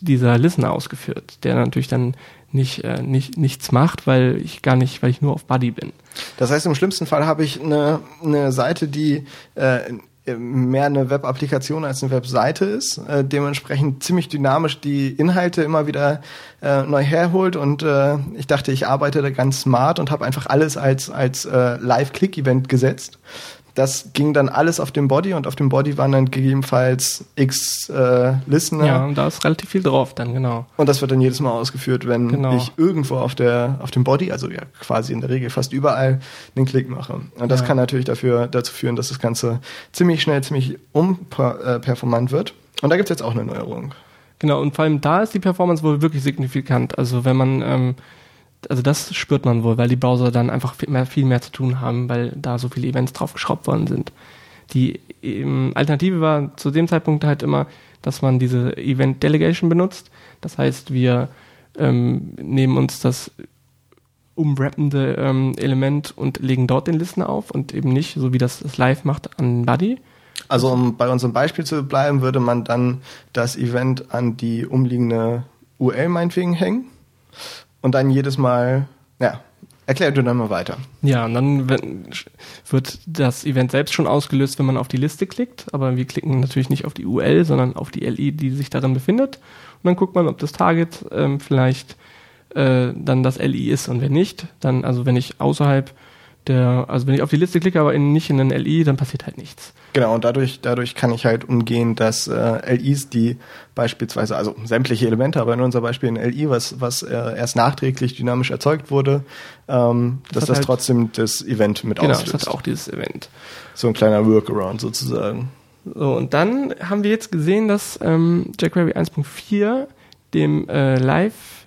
dieser Listener ausgeführt, der natürlich dann nicht, äh, nicht, nichts macht, weil ich gar nicht, weil ich nur auf Buddy bin. Das heißt, im schlimmsten Fall habe ich eine, eine Seite, die äh, mehr eine Web-Applikation als eine Webseite ist, äh, dementsprechend ziemlich dynamisch die Inhalte immer wieder äh, neu herholt und äh, ich dachte, ich arbeite da ganz smart und habe einfach alles als als äh, Live-Click-Event gesetzt das ging dann alles auf dem Body und auf dem Body waren dann gegebenenfalls x äh, Listener. Ja, und da ist relativ viel drauf dann, genau. Und das wird dann jedes Mal ausgeführt, wenn Genau. ich irgendwo auf der auf dem Body, also ja quasi in der Regel fast überall, einen Klick mache. Und das Ja. kann natürlich dafür dazu führen, dass das Ganze ziemlich schnell, ziemlich unperformant wird. Und da gibt's jetzt auch eine Neuerung. Genau, und vor allem da ist die Performance wohl wirklich signifikant. Also wenn man, ähm, also das spürt man wohl, weil die Browser dann einfach viel mehr, viel mehr zu tun haben, weil da so viele Events draufgeschraubt worden sind. Die ähm, Alternative war zu dem Zeitpunkt halt immer, dass man diese Event Delegation benutzt. Das heißt, wir ähm, nehmen uns das umwrappende ähm, Element und legen dort den Listener auf und eben nicht, so wie das, das Live macht, an Buddy. Also um bei unserem Beispiel zu bleiben, würde man dann das Event an die umliegende URL meinetwegen hängen und dann jedes Mal, ja, erklär du dann mal weiter. Ja, und dann wird das Event selbst schon ausgelöst, wenn man auf die Liste klickt. Aber wir klicken natürlich nicht auf die UL, sondern auf die LI, die sich darin befindet. Und dann guckt man, ob das Target ähm, vielleicht äh, dann das LI ist. Und wenn nicht, dann, also wenn ich außerhalb der, also wenn ich auf die Liste klicke, aber in, nicht in den LI, dann passiert halt nichts. Genau, und dadurch, dadurch kann ich halt umgehen, dass äh, LIs, die beispielsweise, also sämtliche Elemente, aber in unser Beispiel ein LI, was, was äh, erst nachträglich dynamisch erzeugt wurde, ähm, dass hat das halt- trotzdem das Event mit Genau, auslöst. das hat auch dieses Event. so ein kleiner Workaround sozusagen. So, und dann haben wir jetzt gesehen, dass ähm, jQuery 1.4 dem äh, Live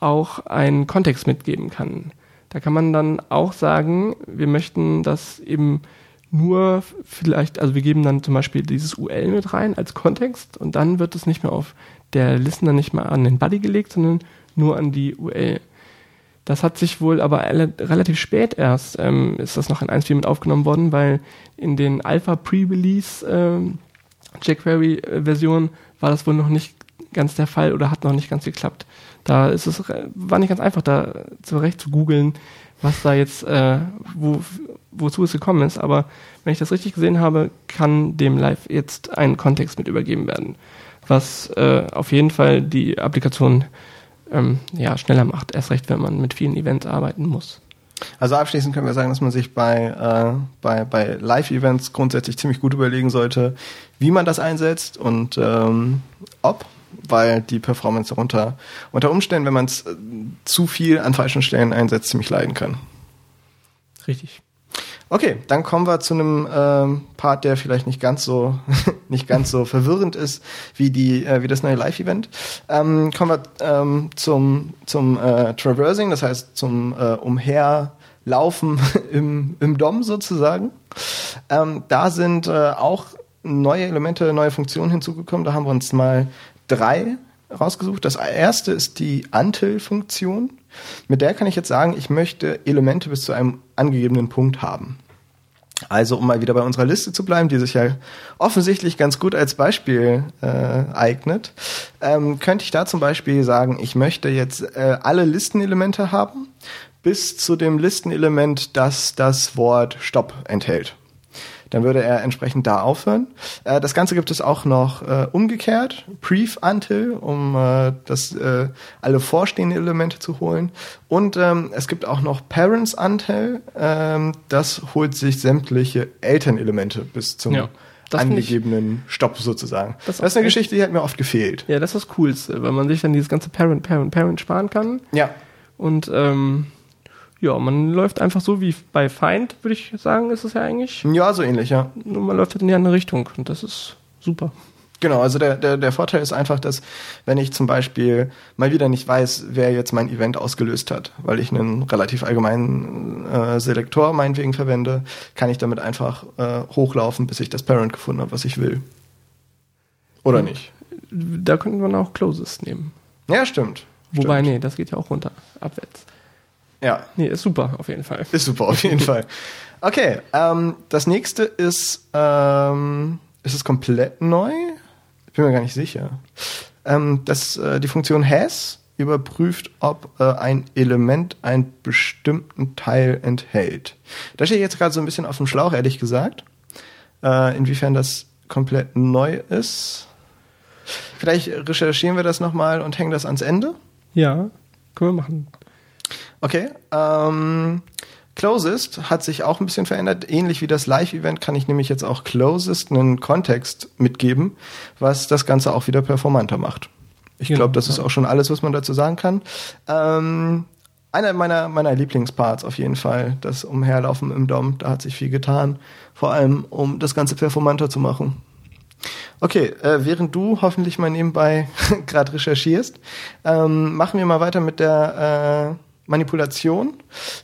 auch einen Kontext mitgeben kann. Da kann man dann auch sagen, wir möchten das eben nur vielleicht, also wir geben dann zum Beispiel dieses UL mit rein als Kontext und dann wird es nicht mehr auf der Listener nicht mehr an den Buddy gelegt, sondern nur an die UL. Das hat sich wohl aber relativ spät erst, ähm, ist das noch in 1.4 mit aufgenommen worden, weil in den Alpha Pre-Release ähm, jQuery-Versionen war das wohl noch nicht ganz der Fall oder hat noch nicht ganz geklappt. Da ist es, war nicht ganz einfach, da zurecht zu googeln, was da jetzt, äh, wo, wozu es gekommen ist. Aber wenn ich das richtig gesehen habe, kann dem Live jetzt ein Kontext mit übergeben werden. Was äh, auf jeden Fall die Applikation ähm, ja, schneller macht, erst recht, wenn man mit vielen Events arbeiten muss. Also abschließend können wir sagen, dass man sich bei, äh, bei, bei Live-Events grundsätzlich ziemlich gut überlegen sollte, wie man das einsetzt und ähm, ob, weil die Performance darunter unter Umständen, wenn man es äh, zu viel an falschen Stellen einsetzt, ziemlich leiden kann. Richtig. Okay, dann kommen wir zu einem ähm, Part, der vielleicht nicht ganz so [laughs] nicht ganz so verwirrend ist wie die äh, wie das neue Live-Event. Ähm, kommen wir ähm, zum zum äh, Traversing, das heißt zum äh, Umherlaufen [laughs] im im DOM sozusagen. Ähm, da sind äh, auch neue Elemente, neue Funktionen hinzugekommen. Da haben wir uns mal drei rausgesucht. Das erste ist die Until-Funktion. Mit der kann ich jetzt sagen, ich möchte Elemente bis zu einem angegebenen Punkt haben. Also um mal wieder bei unserer Liste zu bleiben, die sich ja offensichtlich ganz gut als Beispiel äh, eignet, ähm, könnte ich da zum Beispiel sagen, ich möchte jetzt äh, alle Listenelemente haben, bis zu dem Listenelement, das das Wort Stopp enthält. Dann würde er entsprechend da aufhören. Äh, das Ganze gibt es auch noch äh, umgekehrt, Brief Until, um äh, das äh, alle vorstehenden Elemente zu holen. Und ähm, es gibt auch noch Parents Until, ähm, das holt sich sämtliche Elternelemente bis zum Ja, das find ich- angegebenen Stopp sozusagen. Das Das, ist eine Geschichte, die hat mir oft gefehlt. Ja, das ist das Coolste, weil man sich dann dieses ganze Parent, Parent, Parent sparen kann. Ja, Und ähm, ja, man läuft einfach so wie bei Feind, würde ich sagen, ist es ja eigentlich. ja, so ähnlich, ja. Nur man läuft halt in die andere Richtung und das ist super. Genau, also der, der, der Vorteil ist einfach, dass wenn ich zum Beispiel mal wieder nicht weiß, wer jetzt mein Event ausgelöst hat, weil ich einen relativ allgemeinen äh, Selektor meinetwegen verwende, kann ich damit einfach äh, hochlaufen, bis ich das Parent gefunden habe, was ich will. Oder nicht? Da könnte man auch Closes nehmen. Ja, stimmt. Wobei, stimmt. nee, das geht ja auch runter, abwärts. Ja, Nee, ist super, auf jeden Fall. ist super, auf jeden Fall. Okay, ähm, das nächste ist, ähm, ist es komplett neu? Ich bin mir gar nicht sicher. Ähm, das, äh, die Funktion has überprüft, ob äh, ein Element einen bestimmten Teil enthält. Da stehe ich jetzt gerade so ein bisschen auf dem Schlauch, ehrlich gesagt. äh, inwiefern das komplett neu ist. Vielleicht recherchieren wir das nochmal und hängen das ans Ende. Ja, können wir machen. Okay. Ähm, Closest hat sich auch ein bisschen verändert. Ähnlich wie das Live-Event kann ich nämlich jetzt auch Closest einen Kontext mitgeben, was das Ganze auch wieder performanter macht. Ich Genau, glaube, das ist auch schon alles, was man dazu sagen kann. Ähm, einer meiner, meiner Lieblingsparts auf jeden Fall, das Umherlaufen im Dom, da hat sich viel getan. Vor allem, um das Ganze performanter zu machen. Okay, äh, während du hoffentlich mal nebenbei [laughs] gerade recherchierst, ähm, machen wir mal weiter mit der äh, Manipulation.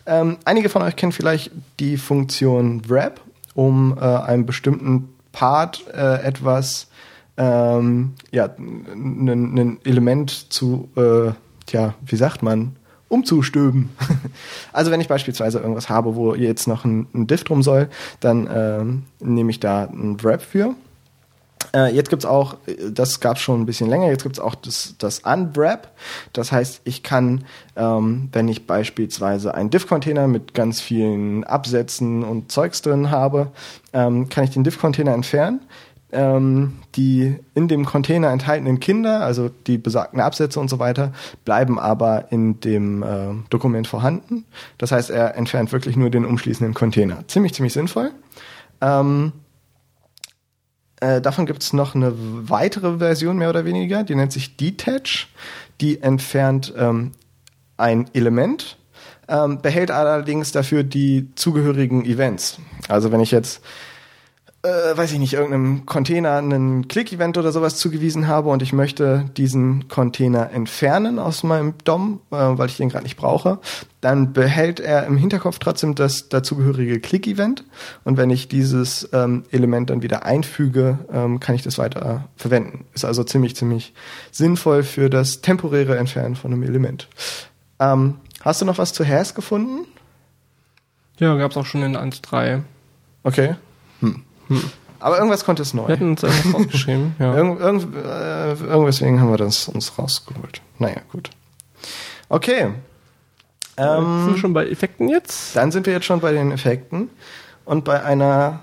Ähm, einige von euch kennen vielleicht die Funktion Wrap, um äh, einem bestimmten Part äh, etwas, ähm, ja, ein Element zu, äh, tja, wie sagt man, umzustöben. [laughs] also wenn ich beispielsweise irgendwas habe, wo jetzt noch ein, ein Diff drum soll, dann ähm, nehme ich da einen Wrap für. Äh, jetzt gibt's auch, äh, das gab's schon ein bisschen länger, jetzt gibt's auch das, das Unwrap. Das heißt, ich kann, ähm, wenn ich beispielsweise einen Diff-Container mit ganz vielen Absätzen und Zeugs drin habe, ähm, kann ich den Diff-Container entfernen. Ähm, die in dem Container enthaltenen Kinder, also die besagten Absätze und so weiter, bleiben aber in dem äh, Dokument vorhanden. Das heißt, er entfernt wirklich nur den umschließenden Container. Ziemlich, ziemlich sinnvoll. Ähm, äh, davon gibt es noch eine weitere Version, mehr oder weniger, die nennt sich Detach. Die entfernt ähm, ein Element, ähm, behält allerdings dafür die zugehörigen Events. Also wenn ich jetzt, äh, weiß ich nicht, irgendeinem Container einen Click-Event oder sowas zugewiesen habe und ich möchte diesen Container entfernen aus meinem DOM, äh, weil ich den gerade nicht brauche, dann behält er im Hinterkopf trotzdem das dazugehörige Click-Event. Und wenn ich dieses ähm, Element dann wieder einfüge, ähm, kann ich das weiter verwenden. Ist also ziemlich, ziemlich sinnvoll für das temporäre Entfernen von einem Element. Ähm, hast du noch was zu Hash gefunden? Ja, gab's auch schon in 1.3. Okay. Hm. Aber irgendwas konnte es neu. Wir hatten uns irgendwas [laughs] rausgeschrieben. Ja. Irgend, irgend, äh, irgendweswegen haben wir das uns rausgeholt. Naja, gut. Okay. sind wir Ähm, schon bei Effekten jetzt? dann sind wir jetzt schon bei den Effekten und bei einer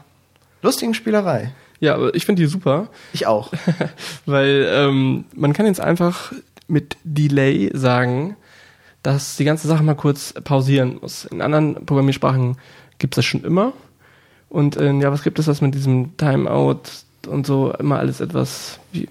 lustigen Spielerei. Ja, aber ich finde die super, Ich auch. [laughs] weil ähm, man kann jetzt einfach mit Delay sagen, dass die ganze Sache mal kurz pausieren muss. In anderen Programmiersprachen gibt es das schon immer. Und in JavaScript ist das mit diesem Timeout und so immer alles etwas, wie,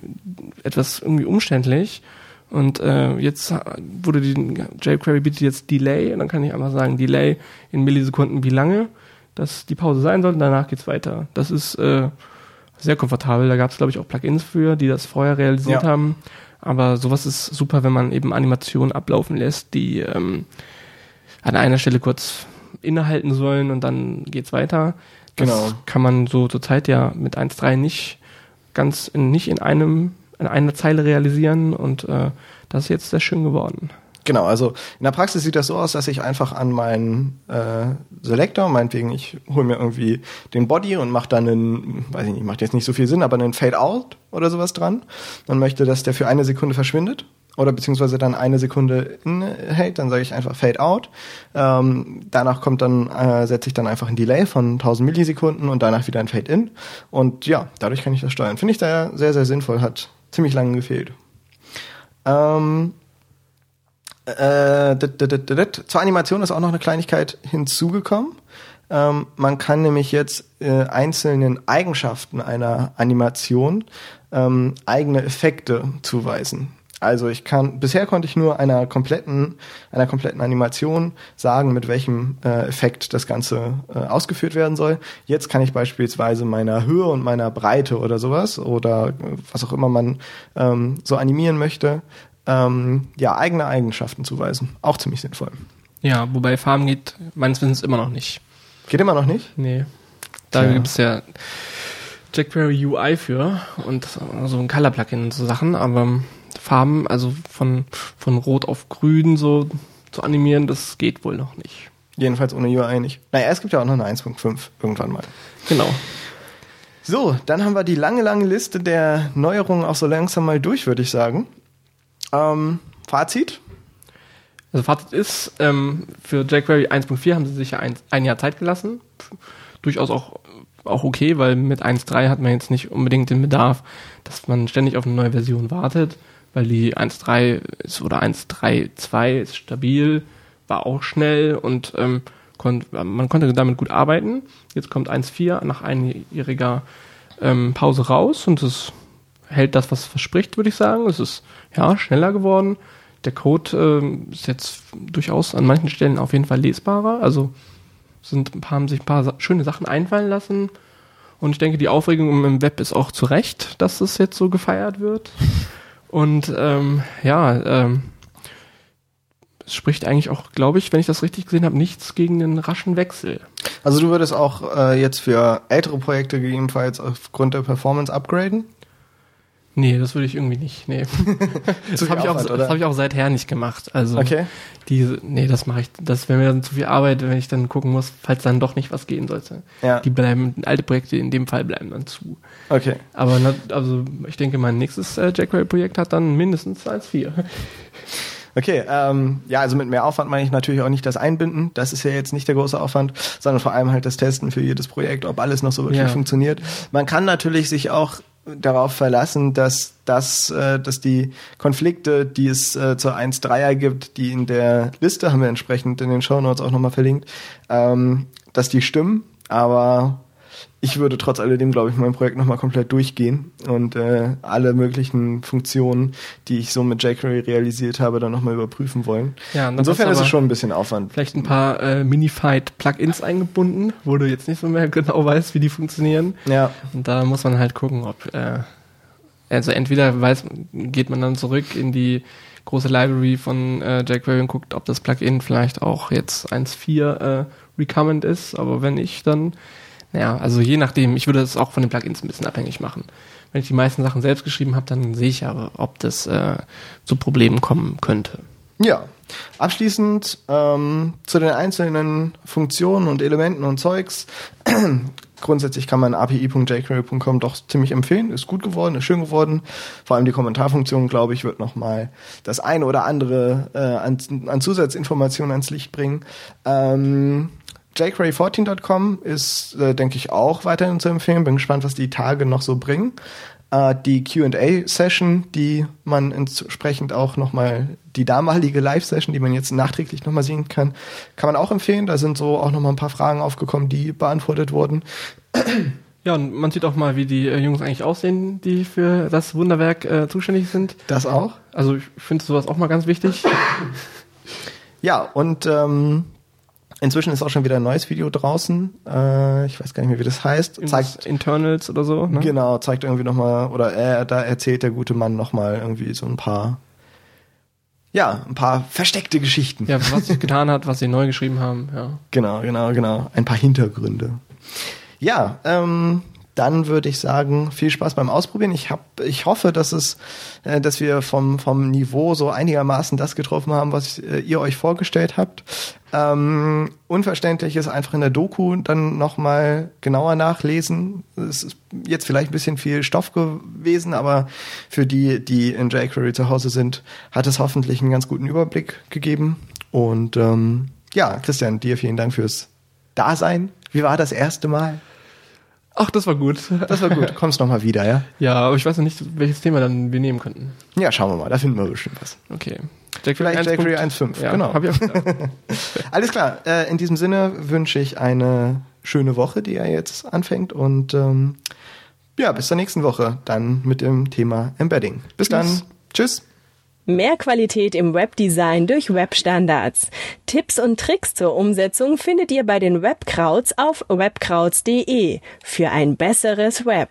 etwas irgendwie umständlich. Und äh, jetzt wurde die jQuery bietet jetzt Delay und dann kann ich einfach sagen Delay in Millisekunden wie lange, dass die Pause sein soll und danach geht's weiter. Das ist äh, sehr komfortabel. Da gab es glaube ich auch Plugins für, die das vorher realisiert Ja. haben. Aber sowas ist super, wenn man eben Animationen ablaufen lässt, die ähm, an einer Stelle kurz innehalten sollen und dann geht's weiter. Das Genau. kann man so zur Zeit ja mit 1.3 nicht ganz in, nicht in einem in einer Zeile realisieren und äh, das ist jetzt sehr schön geworden. Genau, also in der Praxis sieht das so aus, dass ich einfach an meinen äh, Selektor, meinetwegen, ich hole mir irgendwie den Body und mache dann einen, weiß ich nicht, macht jetzt nicht so viel Sinn, aber einen Fade-Out oder sowas dran. Man möchte, dass der für eine Sekunde verschwindet oder beziehungsweise dann eine Sekunde innehält, dann sage ich einfach Fade-Out. Ähm, danach kommt dann, äh, setze ich dann einfach ein Delay von 1000 Millisekunden und danach wieder ein Fade-In. Und ja, dadurch kann ich das steuern. Finde ich da sehr, sehr sinnvoll, hat ziemlich lange gefehlt. Ähm, äh, dit, dit, dit. Zur Animation ist auch noch eine Kleinigkeit hinzugekommen. Ähm, man kann nämlich jetzt äh, einzelnen Eigenschaften einer Animation ähm, eigene Effekte zuweisen. Also ich kann, bisher konnte ich nur einer kompletten, einer kompletten Animation sagen, mit welchem äh, Effekt das Ganze äh, ausgeführt werden soll. Jetzt kann ich beispielsweise meiner Höhe und meiner Breite oder sowas oder äh, was auch immer man ähm, so animieren möchte, ähm, ja, eigene Eigenschaften zuweisen. Auch ziemlich sinnvoll. Ja, wobei Farben geht meines Wissens immer noch nicht. Geht immer noch nicht? Nee. Da Tja. gibt's ja jQuery UI für und so ein Color-Plugin und so Sachen, aber Farben, also von, von Rot auf Grün so zu animieren, das geht wohl noch nicht. Jedenfalls ohne UI nicht. Naja, es gibt ja auch noch eine 1.5 irgendwann mal. Genau. So, dann haben wir die lange, lange Liste der Neuerungen auch so langsam mal durch, würde ich sagen. Ähm, Fazit? Also Fazit ist, ähm, für jQuery 1.4 haben sie sich ja ein, ein Jahr Zeit gelassen. Durchaus auch auch okay, weil mit 1.3 hat man jetzt nicht unbedingt den Bedarf, dass man ständig auf eine neue Version wartet, weil die 1.3 ist oder 1.3.2 ist stabil, war auch schnell und ähm, kon man konnte damit gut arbeiten. Jetzt kommt 1.4 nach einjähriger ähm, Pause raus und es hält das, was es verspricht, würde ich sagen. Es ist ja schneller geworden. Der Code ähm, ist jetzt durchaus an manchen Stellen auf jeden Fall lesbarer. Also sind, haben sich ein paar schöne Sachen einfallen lassen. Und ich denke, die Aufregung im Web ist auch zu Recht, dass es jetzt so gefeiert wird. Und ähm, ja, ähm, es spricht eigentlich auch, glaube ich, wenn ich das richtig gesehen habe, nichts gegen den raschen Wechsel. Also du würdest auch äh, jetzt für ältere Projekte gegebenenfalls aufgrund der Performance upgraden? Nee, das würde ich irgendwie nicht. Nee. [laughs] das habe ich, auch, das hab ich auch seither nicht gemacht. Also okay. diese, nee, das mache ich. Das wäre mir dann zu viel Arbeit, wenn ich dann gucken muss, falls dann doch nicht was gehen sollte. Ja. Die bleiben, alte Projekte in dem Fall bleiben dann zu. Okay. Aber also ich denke, mein nächstes äh, jQuery-Projekt hat dann mindestens 1.4. [laughs] Okay, ähm, ja, also mit mehr Aufwand meine ich natürlich auch nicht das Einbinden. Das ist ja jetzt nicht der große Aufwand, sondern vor allem halt das Testen für jedes Projekt, ob alles noch so wirklich Ja. funktioniert. Man kann natürlich sich auch darauf verlassen, dass, dass, äh, dass die Konflikte, die es äh, zur 1.3er gibt, die in der Liste haben wir entsprechend in den Shownotes auch nochmal verlinkt, ähm, dass die stimmen, aber ich würde trotz alledem, glaube ich, mein Projekt nochmal komplett durchgehen und äh, alle möglichen Funktionen, die ich so mit jQuery realisiert habe, dann nochmal überprüfen wollen. Ja, Insofern ist es schon ein bisschen Aufwand. Vielleicht ein paar äh, Minified-Plugins eingebunden, wo du jetzt nicht so mehr [laughs] genau weißt, wie die funktionieren. Ja, Und da muss man halt gucken, ob äh, also entweder weiß, geht man dann zurück in die große Library von äh, jQuery und guckt, ob das Plugin vielleicht auch jetzt 1.4 äh, recommend ist, aber wenn nicht, dann naja, also je nachdem, ich würde das auch von den Plugins ein bisschen abhängig machen. Wenn ich die meisten Sachen selbst geschrieben habe, dann sehe ich aber, ob das äh, zu Problemen kommen könnte. Ja. Abschließend ähm, zu den einzelnen Funktionen und Elementen und Zeugs. [clears throat] Grundsätzlich kann man api.jquery.com doch ziemlich empfehlen. Ist gut geworden, ist schön geworden. Vor allem die Kommentarfunktion, glaube ich, wird nochmal das eine oder andere äh, an, an Zusatzinformationen ans Licht bringen. Ähm, jQuery14.com ist, äh, denke ich, auch weiterhin zu empfehlen. Bin gespannt, was die Tage noch so bringen. Äh, die Q&A-Session, die man entsprechend auch nochmal, die damalige Live-Session, die man jetzt nachträglich nochmal sehen kann, kann man auch empfehlen. Da sind so auch nochmal ein paar Fragen aufgekommen, die beantwortet wurden. Ja, und man sieht auch mal, wie die äh, Jungs eigentlich aussehen, die für das Wunderwerk äh, zuständig sind. Das auch. Also ich finde sowas auch mal ganz wichtig. Ja, und ähm, inzwischen ist auch schon wieder ein neues Video draußen. Äh, ich weiß gar nicht mehr, wie das heißt. Zeigt Internals oder so. Ne? Genau, zeigt irgendwie nochmal, oder er, da erzählt der gute Mann nochmal irgendwie so ein paar, ja, ein paar versteckte Geschichten. Ja, was sich getan hat, was sie neu geschrieben haben. Ja. Genau, genau, genau. Ein paar Hintergründe. Ja, ähm, dann würde ich sagen, viel Spaß beim Ausprobieren. Ich hab, ich hoffe, dass es, äh, dass wir vom vom Niveau so einigermaßen das getroffen haben, was äh, ihr euch vorgestellt habt. Ähm, unverständlich ist einfach in der Doku dann nochmal genauer nachlesen. Es ist jetzt vielleicht ein bisschen viel Stoff gewesen, aber für die, die in jQuery zu Hause sind, hat es hoffentlich einen ganz guten Überblick gegeben. Und ähm, ja, Christian, dir vielen Dank fürs Dasein. Wie war das erste Mal? Ach, das war gut. Das war gut. Kommst noch mal wieder, ja? [laughs] Ja, aber ich weiß noch nicht, welches Thema dann wir nehmen könnten. Ja, schauen wir mal. Da finden wir bestimmt was. Okay. Vielleicht jQuery 1.5, Ja, genau. Hab ich auch [laughs] gedacht. Alles klar. Äh, in diesem Sinne wünsche ich eine schöne Woche, die ja jetzt anfängt. Und ähm, ja, bis zur nächsten Woche dann mit dem Thema Embedding. Bis dann. Tschüss. Mehr Qualität im Webdesign durch Webstandards. Tipps und Tricks zur Umsetzung findet ihr bei den Webkrauts auf webkrauts.de für ein besseres Web.